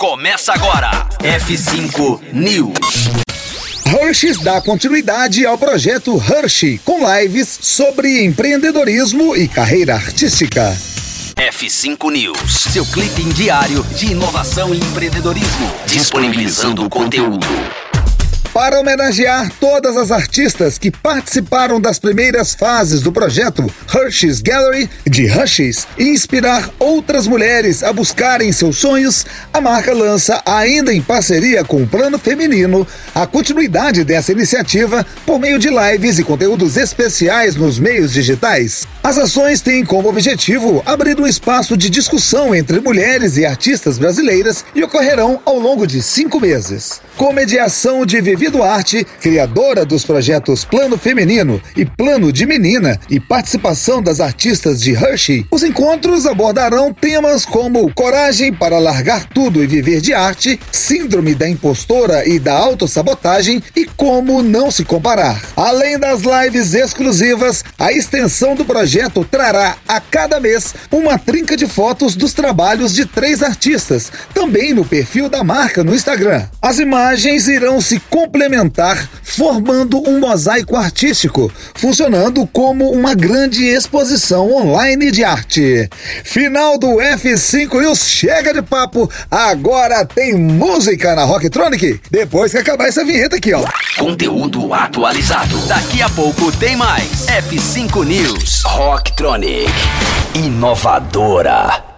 começa agora. F5 News. Hershey's dá continuidade ao projeto Hershey, com lives sobre empreendedorismo e carreira artística. F5 News, seu clipe diário de inovação e empreendedorismo, disponibilizando o conteúdo. Para homenagear todas as artistas que participaram das primeiras fases do projeto Hershey's Gallery de Hershey's e inspirar outras mulheres a buscarem seus sonhos, a marca lança, ainda em parceria com o Plano Feminino, a continuidade dessa iniciativa por meio de lives e conteúdos especiais nos meios digitais. As ações têm como objetivo abrir um espaço de discussão entre mulheres e artistas brasileiras e ocorrerão ao longo de cinco meses. Com mediação de Vivi Duarte, criadora dos projetos Plano Feminino e Plano de Menina, e participação das artistas de Hershey, os encontros abordarão temas como coragem para largar tudo e viver de arte, síndrome da impostora e da autossabotagem e como não se comparar. Além das lives exclusivas, a extensão do projeto trará a cada mês uma trinca de fotos dos trabalhos de três artistas, também no perfil da marca no Instagram. As imagens irão se complementar, formando um mosaico artístico, funcionando como uma grande exposição online de arte. Final do F5 News, chega de papo, agora tem música na Rocktronic, depois que acabar essa vinheta aqui, ó. Conteúdo atualizado. Daqui a pouco tem mais. F5 News. Rocktronic. Inovadora.